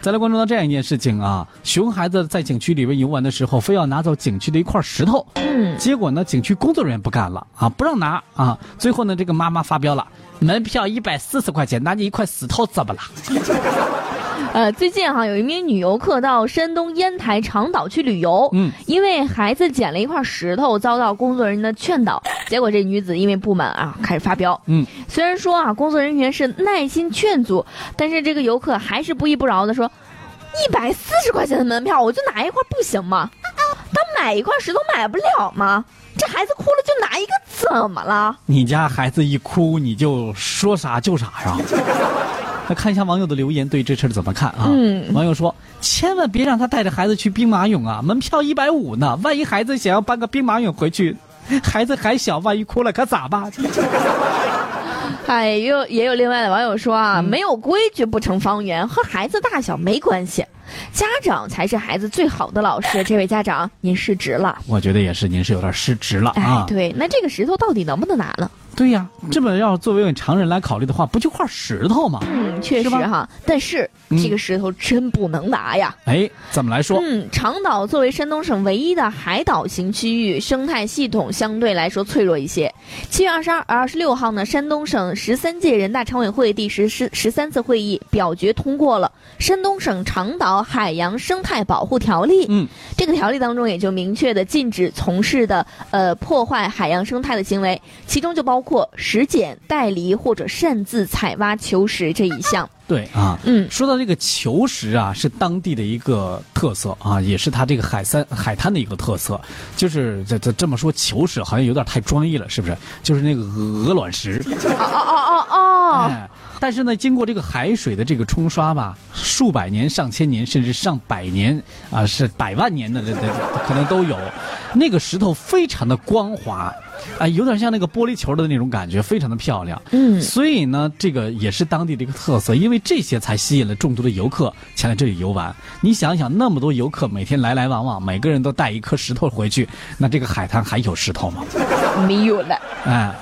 再来关注到这样一件事情啊，熊孩子在景区里边游玩的时候，非要拿走景区的一块石头，嗯，结果呢，景区工作人员不干了啊，不让拿啊，最后呢，这个妈妈发飙了，门票一百四十块钱，拿你一块石头怎么了？呃，最近哈有一名女游客到山东烟台长岛去旅游，嗯，因为孩子捡了一块石头，遭到工作人员的劝导，结果这女子因为不满啊，开始发飙。嗯，虽然说啊，工作人员是耐心劝阻，但是这个游客还是不依不饶的说，一百四十块钱的门票，我就拿一块不行吗？他买一块石头买不了吗？这孩子哭了就拿一个，怎么了？你家孩子一哭你就说啥就啥呀？来看一下网友的留言，对这事儿怎么看啊？嗯网友说：“千万别让他带着孩子去兵马俑啊，门票一百五呢，万一孩子想要搬个兵马俑回去，孩子还小，万一哭了可咋办？” 哎，也有也有另外的网友说啊，没有规矩不成方圆，和孩子大小没关系，家长才是孩子最好的老师。这位家长，您失职了。我觉得也是，您是有点失职了哎啊，。对，那这个石头到底能不能拿呢？对呀，这么要作为我们常人来考虑的话，不就块石头吗？嗯，确实哈，但是嗯这个石头真不能拿呀。哎，怎么来说？嗯，长岛作为山东省唯一的海岛型区域，生态系统相对来说脆弱一些。七月二十二、二十六号呢，山东省十三届人大常委会第十十十三次会议表决通过了《山东省长岛海洋生态保护条例》。嗯，这个条例当中也就明确的禁止从事的呃破坏海洋生态的行为，其中就包括拾捡、带离或者擅自采挖球石这一项。对啊，嗯说到这个球石啊，是当地的一个特色啊，也是它这个海山海滩的一个特色。就是这这这么说，球石好像有点太专业了，是不是？就是那个鹅卵石。哦哦哦哦哦，哎，但是呢，经过这个海水的这个冲刷吧，数百年、上千年，甚至上百年啊，是百万年的这这可能都有。那个石头非常的光滑，啊，有点像那个玻璃球的那种感觉，非常的漂亮。嗯所以呢，这个也是当地的一个特色，因为这些才吸引了众多的游客前来这里游玩。你想想，那么多游客每天来来往往，每个人都带一颗石头回去，那这个海滩还有石头吗？没有了。哎，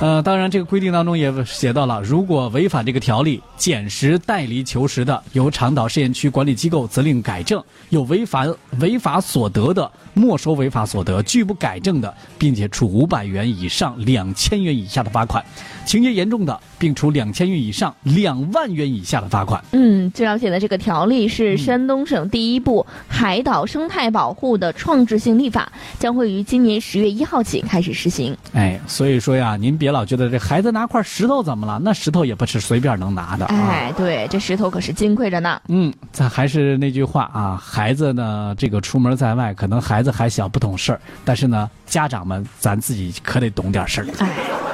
呃，当然这个规定当中也写到了，如果违反这个条例，捡拾、带离求实的，由长岛试验区管理机构责令改正；有违反违法所得的，没收违法所得；拒不改正的，并且处五百元以上两千元以下的罚款；情节严重的，并处两千元以上两万元以下的罚款。嗯，据了解的这个条例是山东省第一部海岛生态保护的创制性立法，将会于今年十月一号起开始实行。哎，所以说呀，您别老觉得这孩子拿块石头怎么了？那石头也不是随便能拿的啊。哎，对，这石头可是金贵着呢。嗯，咱还是那句话啊，孩子呢，这个出门在外，可能孩子还小不懂事儿，但是呢，家长们咱自己可得懂点事儿。哎。